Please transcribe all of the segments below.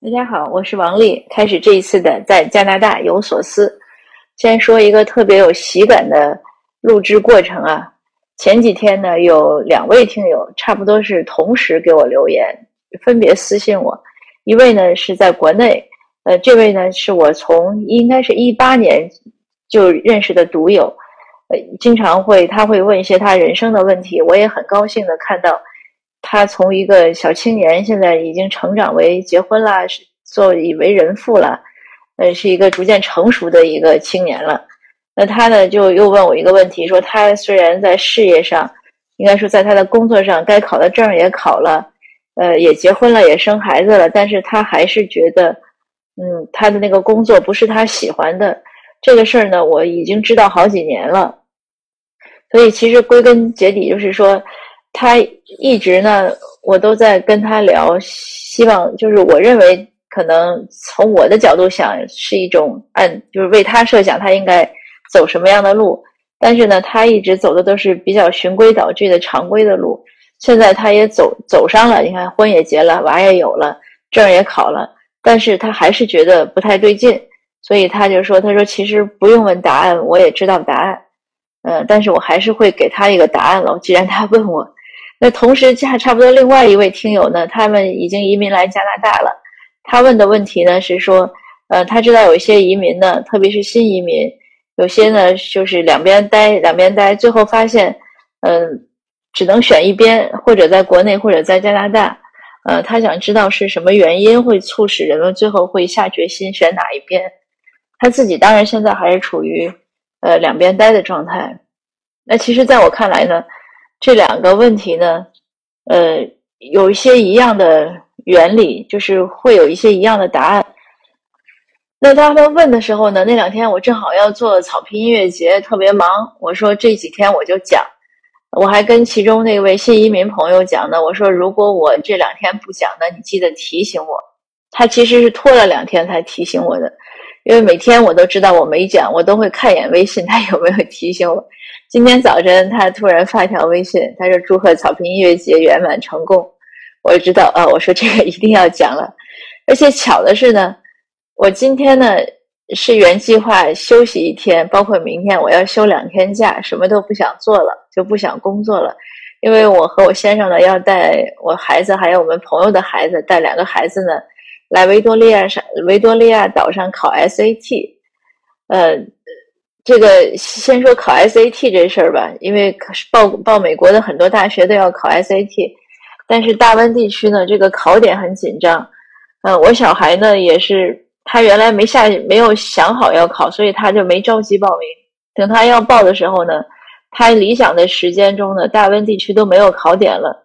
大家好，我是王丽。开始这一次的在加拿大有所思，先说一个特别有喜感的录制过程啊。前几天呢，有两位听友差不多是同时给我留言，分别私信我。一位呢是在国内，呃，这位呢是我从应该是一八年就认识的读友，呃，经常会他会问一些他人生的问题，我也很高兴的看到。他从一个小青年，现在已经成长为结婚了，是做以为人父了，呃，是一个逐渐成熟的一个青年了。那他呢，就又问我一个问题，说他虽然在事业上，应该说在他的工作上，该考的证也考了，呃，也结婚了，也生孩子了，但是他还是觉得，嗯，他的那个工作不是他喜欢的。这个事儿呢，我已经知道好几年了。所以其实归根结底就是说。他一直呢，我都在跟他聊，希望就是我认为可能从我的角度想是一种按就是为他设想他应该走什么样的路，但是呢，他一直走的都是比较循规蹈矩的常规的路。现在他也走走上了，你看婚也结了，娃也有了，证也考了，但是他还是觉得不太对劲，所以他就说：“他说其实不用问答案，我也知道答案，嗯，但是我还是会给他一个答案了。既然他问我。”那同时，差差不多另外一位听友呢，他们已经移民来加拿大了。他问的问题呢是说，呃，他知道有一些移民呢，特别是新移民，有些呢就是两边待，两边待，最后发现，嗯，只能选一边，或者在国内，或者在加拿大。呃，他想知道是什么原因会促使人们最后会下决心选哪一边。他自己当然现在还是处于呃两边待的状态。那其实，在我看来呢。这两个问题呢，呃，有一些一样的原理，就是会有一些一样的答案。那他们问的时候呢，那两天我正好要做草坪音乐节，特别忙。我说这几天我就讲，我还跟其中那位新移民朋友讲呢。我说如果我这两天不讲呢，你记得提醒我。他其实是拖了两天才提醒我的，因为每天我都知道我没讲，我都会看一眼微信，他有没有提醒我。今天早晨，他突然发一条微信，他说：“祝贺草坪音乐节圆满成功。”我知道啊，我说这个一定要讲了。而且巧的是呢，我今天呢是原计划休息一天，包括明天我要休两天假，什么都不想做了，就不想工作了。因为我和我先生呢要带我孩子，还有我们朋友的孩子，带两个孩子呢来维多利亚上维多利亚岛上考 SAT，呃。这个先说考 SAT 这事儿吧，因为报报美国的很多大学都要考 SAT，但是大温地区呢，这个考点很紧张。嗯，我小孩呢也是，他原来没下没有想好要考，所以他就没着急报名。等他要报的时候呢，他理想的时间中呢，大温地区都没有考点了，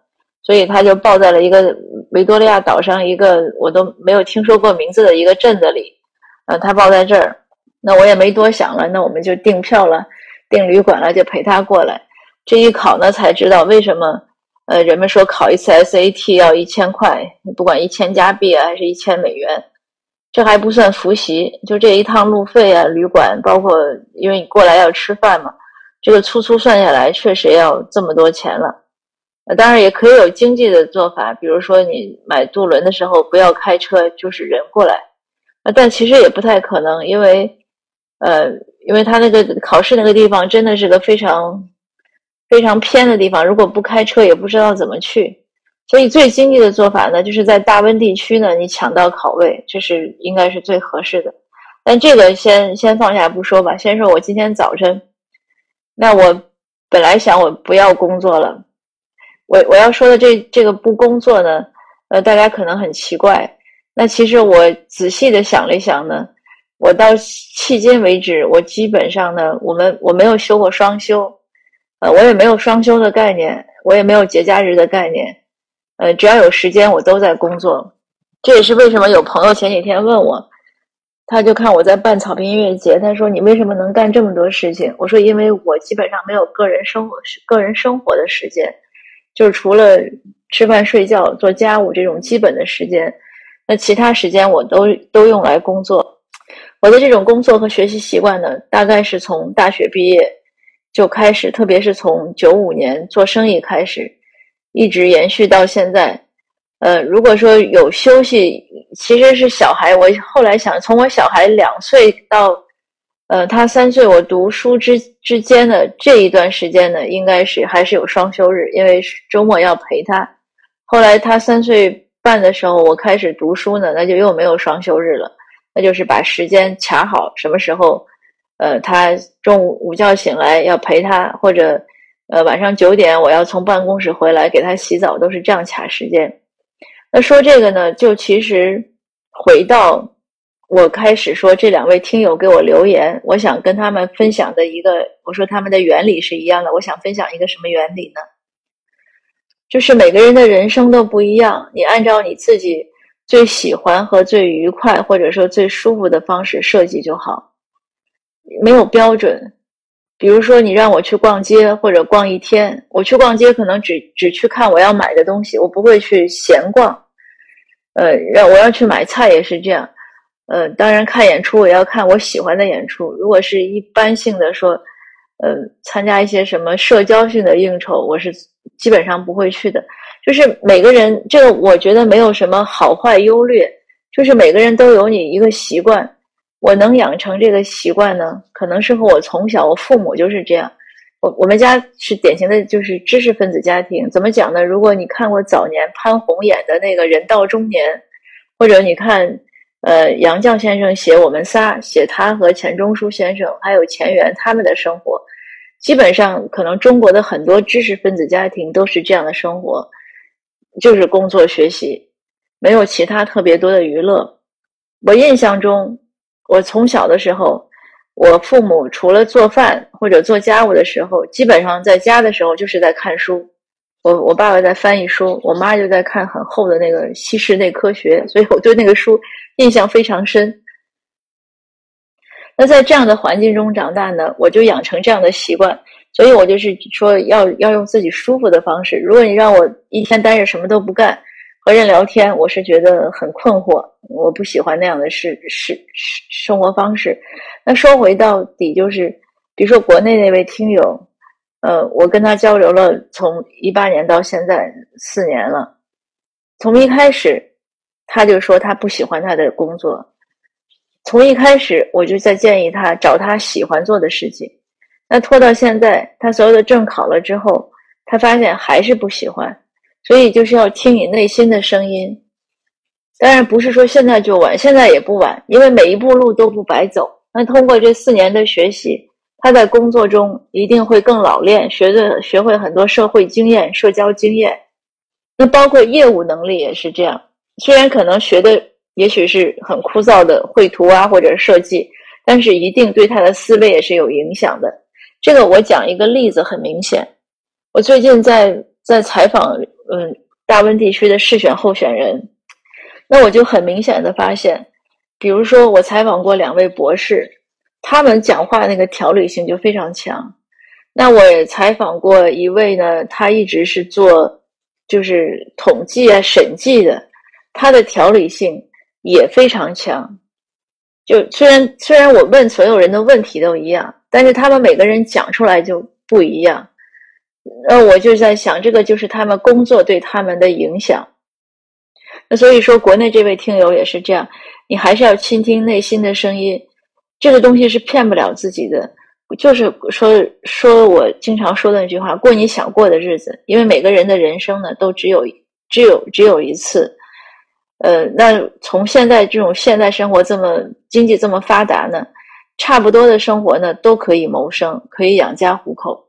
所以他就报在了一个维多利亚岛上一个我都没有听说过名字的一个镇子里。呃，他报在这儿。那我也没多想了，那我们就订票了，订旅馆了，就陪他过来。这一考呢，才知道为什么，呃，人们说考一次 SAT 要一千块，不管一千加币啊，还是一千美元，这还不算复习，就这一趟路费啊，旅馆，包括因为你过来要吃饭嘛，这个粗粗算下来，确实要这么多钱了。当然也可以有经济的做法，比如说你买渡轮的时候不要开车，就是人过来，但其实也不太可能，因为。呃，因为他那个考试那个地方真的是个非常非常偏的地方，如果不开车也不知道怎么去，所以最经济的做法呢，就是在大温地区呢，你抢到考位，这是应该是最合适的。但这个先先放下不说吧，先说我今天早晨，那我本来想我不要工作了，我我要说的这这个不工作呢，呃，大家可能很奇怪，那其实我仔细的想了一想呢。我到迄今为止，我基本上呢，我们我没有休过双休，呃，我也没有双休的概念，我也没有节假日的概念，呃，只要有时间，我都在工作。这也是为什么有朋友前几天问我，他就看我在办草坪音乐节，他说你为什么能干这么多事情？我说因为我基本上没有个人生活、个人生活的时间，就是除了吃饭、睡觉、做家务这种基本的时间，那其他时间我都都用来工作。我的这种工作和学习习惯呢，大概是从大学毕业就开始，特别是从九五年做生意开始，一直延续到现在。呃，如果说有休息，其实是小孩。我后来想，从我小孩两岁到，呃，他三岁，我读书之之间的这一段时间呢，应该是还是有双休日，因为周末要陪他。后来他三岁半的时候，我开始读书呢，那就又没有双休日了，那就是把时间卡好，什么时候，呃，他中午午觉醒来要陪他，或者。呃，晚上九点我要从办公室回来给他洗澡，都是这样卡时间。那说这个呢，就其实回到我开始说这两位听友给我留言，我想跟他们分享的一个，我说他们的原理是一样的。我想分享一个什么原理呢？就是每个人的人生都不一样，你按照你自己最喜欢和最愉快，或者说最舒服的方式设计就好，没有标准。比如说，你让我去逛街或者逛一天，我去逛街可能只只去看我要买的东西，我不会去闲逛。呃，让我要去买菜也是这样。呃，当然看演出我要看我喜欢的演出。如果是一般性的说，呃，参加一些什么社交性的应酬，我是基本上不会去的。就是每个人这个，我觉得没有什么好坏优劣，就是每个人都有你一个习惯。我能养成这个习惯呢，可能是和我从小我父母就是这样。我我们家是典型的就是知识分子家庭，怎么讲呢？如果你看过早年潘虹演的那个人到中年，或者你看呃杨绛先生写我们仨，写他和钱钟书先生还有钱媛他们的生活，基本上可能中国的很多知识分子家庭都是这样的生活，就是工作学习，没有其他特别多的娱乐。我印象中。我从小的时候，我父母除了做饭或者做家务的时候，基本上在家的时候就是在看书。我我爸爸在翻译书，我妈就在看很厚的那个《西式内科学》，所以我对那个书印象非常深。那在这样的环境中长大呢，我就养成这样的习惯，所以我就是说要要用自己舒服的方式。如果你让我一天待着什么都不干。和人聊天，我是觉得很困惑，我不喜欢那样的是是是生活方式。那说回到底，就是比如说国内那位听友，呃，我跟他交流了，从一八年到现在四年了。从一开始，他就说他不喜欢他的工作。从一开始，我就在建议他找他喜欢做的事情。那拖到现在，他所有的证考了之后，他发现还是不喜欢。所以就是要听你内心的声音，当然不是说现在就晚，现在也不晚，因为每一步路都不白走。那通过这四年的学习，他在工作中一定会更老练，学的学会很多社会经验、社交经验。那包括业务能力也是这样，虽然可能学的也许是很枯燥的绘图啊或者设计，但是一定对他的思维也是有影响的。这个我讲一个例子，很明显，我最近在在采访。嗯，大温地区的市选候选人，那我就很明显的发现，比如说我采访过两位博士，他们讲话那个条理性就非常强。那我也采访过一位呢，他一直是做就是统计啊、审计的，他的条理性也非常强。就虽然虽然我问所有人的问题都一样，但是他们每个人讲出来就不一样。那，我就在想，这个就是他们工作对他们的影响。那所以说，国内这位听友也是这样，你还是要倾听内心的声音。这个东西是骗不了自己的，就是说说我经常说的那句话：过你想过的日子。因为每个人的人生呢，都只有只有只有一次。呃，那从现在这种现代生活这么经济这么发达呢，差不多的生活呢，都可以谋生，可以养家糊口。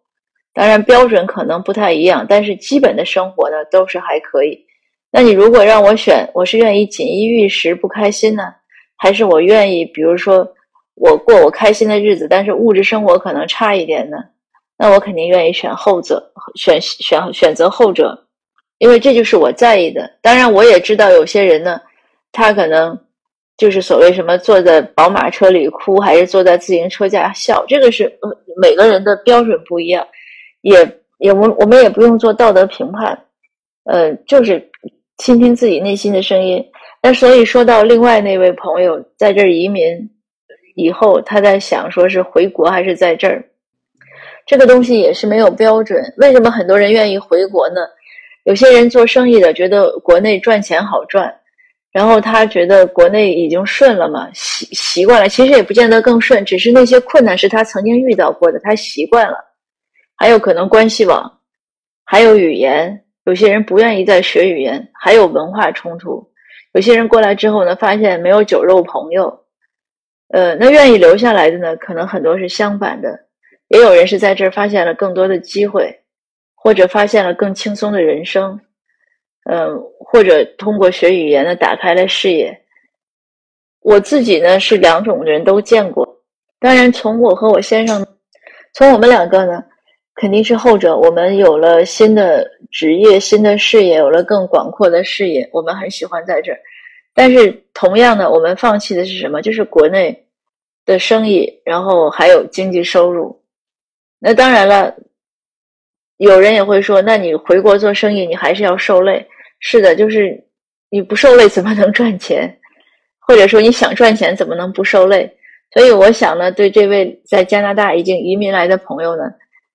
当然标准可能不太一样，但是基本的生活呢都是还可以。那你如果让我选，我是愿意锦衣玉食不开心呢，还是我愿意比如说我过我开心的日子，但是物质生活可能差一点呢？那我肯定愿意选后者，选选选择后者，因为这就是我在意的。当然我也知道有些人呢，他可能就是所谓什么坐在宝马车里哭，还是坐在自行车架笑，这个是呃每个人的标准不一样。也也我我们也不用做道德评判，呃，就是倾听自己内心的声音。那所以说到另外那位朋友在这儿移民以后，他在想说是回国还是在这儿，这个东西也是没有标准。为什么很多人愿意回国呢？有些人做生意的觉得国内赚钱好赚，然后他觉得国内已经顺了嘛，习习惯了。其实也不见得更顺，只是那些困难是他曾经遇到过的，他习惯了。还有可能关系网，还有语言，有些人不愿意再学语言，还有文化冲突。有些人过来之后呢，发现没有酒肉朋友，呃，那愿意留下来的呢，可能很多是相反的，也有人是在这儿发现了更多的机会，或者发现了更轻松的人生，嗯，或者通过学语言呢，打开了视野。我自己呢是两种人都见过，当然从我和我先生，从我们两个呢，肯定是后者，我们有了新的。职业新的事业有了更广阔的视野，我们很喜欢在这儿。但是同样的，我们放弃的是什么？就是国内的生意，然后还有经济收入。那当然了，有人也会说，那你回国做生意，你还是要受累。是的，就是你不受累怎么能赚钱？或者说你想赚钱怎么能不受累？所以我想呢，对这位在加拿大已经移民来的朋友呢，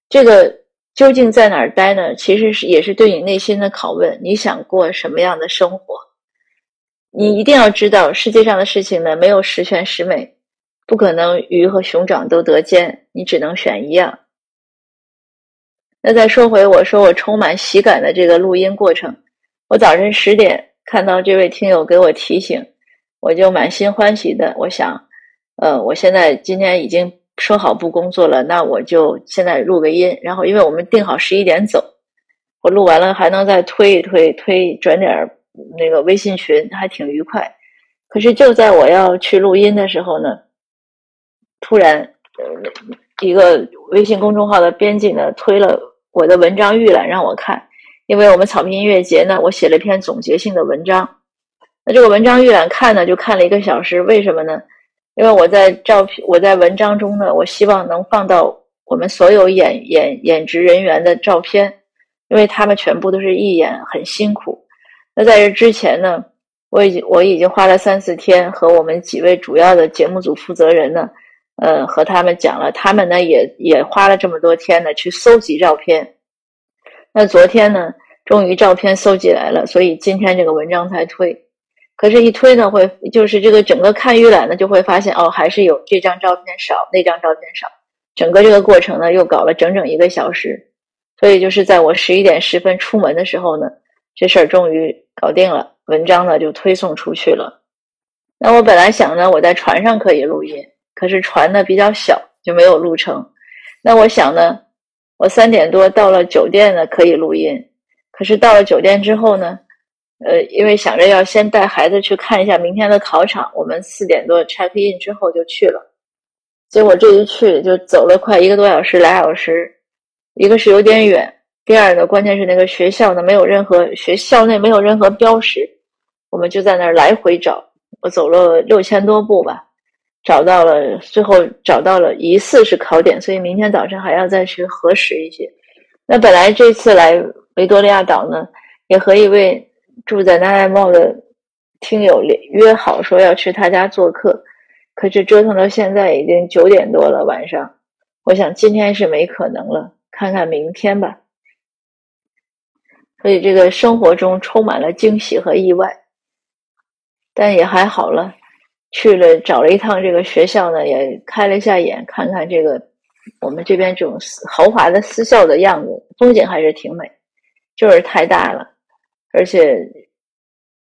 这个。究竟在哪儿待呢？其实是也是对你内心的拷问。你想过什么样的生活？你一定要知道，世界上的事情呢，没有十全十美，不可能鱼和熊掌都得兼，你只能选一样。那再说回我说我充满喜感的这个录音过程，我早晨十点看到这位听友给我提醒，我就满心欢喜的，我想，呃，我现在今天已经。说好不工作了，那我就现在录个音。然后，因为我们定好十一点走，我录完了还能再推一推，推转点那个微信群，还挺愉快。可是就在我要去录音的时候呢，突然一个微信公众号的编辑呢推了我的文章预览让我看，因为我们草坪音乐节呢，我写了一篇总结性的文章。那这个文章预览看呢，就看了一个小时，为什么呢？因为我在照片，我在文章中呢，我希望能放到我们所有演演演职人员的照片，因为他们全部都是义演，很辛苦。那在这之前呢，我已经我已经花了三四天和我们几位主要的节目组负责人呢，呃，和他们讲了，他们呢也也花了这么多天呢去搜集照片。那昨天呢，终于照片搜集来了，所以今天这个文章才推。可是，一推呢，会就是这个整个看预览呢，就会发现哦，还是有这张照片少，那张照片少。整个这个过程呢，又搞了整整一个小时。所以，就是在我十一点十分出门的时候呢，这事儿终于搞定了，文章呢就推送出去了。那我本来想呢，我在船上可以录音，可是船呢比较小，就没有录成。那我想呢，我三点多到了酒店呢，可以录音。可是到了酒店之后呢？呃，因为想着要先带孩子去看一下明天的考场，我们四点多 check in 之后就去了。结果这一去就走了快一个多小时，俩小时。一个是有点远，第二个关键是那个学校呢没有任何学校内没有任何标识，我们就在那儿来回找。我走了六千多步吧，找到了，最后找到了疑似是考点，所以明天早晨还要再去核实一些。那本来这次来维多利亚岛呢，也和一位。住在南海茂的听友约好说要去他家做客，可是折腾到现在已经九点多了晚上，我想今天是没可能了，看看明天吧。所以这个生活中充满了惊喜和意外，但也还好了。去了找了一趟这个学校呢，也开了一下眼，看看这个我们这边这种豪华的私校的样子，风景还是挺美，就是太大了。而且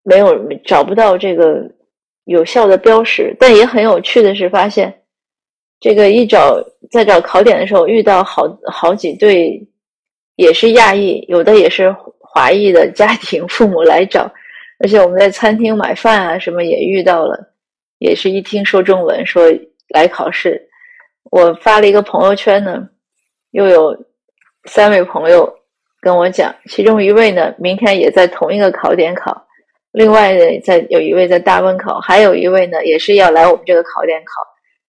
没有找不到这个有效的标识，但也很有趣的是，发现这个一找在找考点的时候，遇到好好几对也是亚裔，有的也是华裔的家庭父母来找，而且我们在餐厅买饭啊什么也遇到了，也是一听说中文说来考试，我发了一个朋友圈呢，又有三位朋友。跟我讲，其中一位呢，明天也在同一个考点考；另外呢，在有一位在大温考，还有一位呢，也是要来我们这个考点考。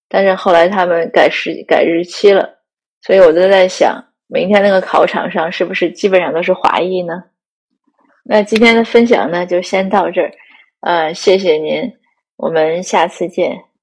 但是后来他们改时改日期了，所以我就在想，明天那个考场上是不是基本上都是华裔呢？那今天的分享呢，就先到这儿，呃，谢谢您，我们下次见。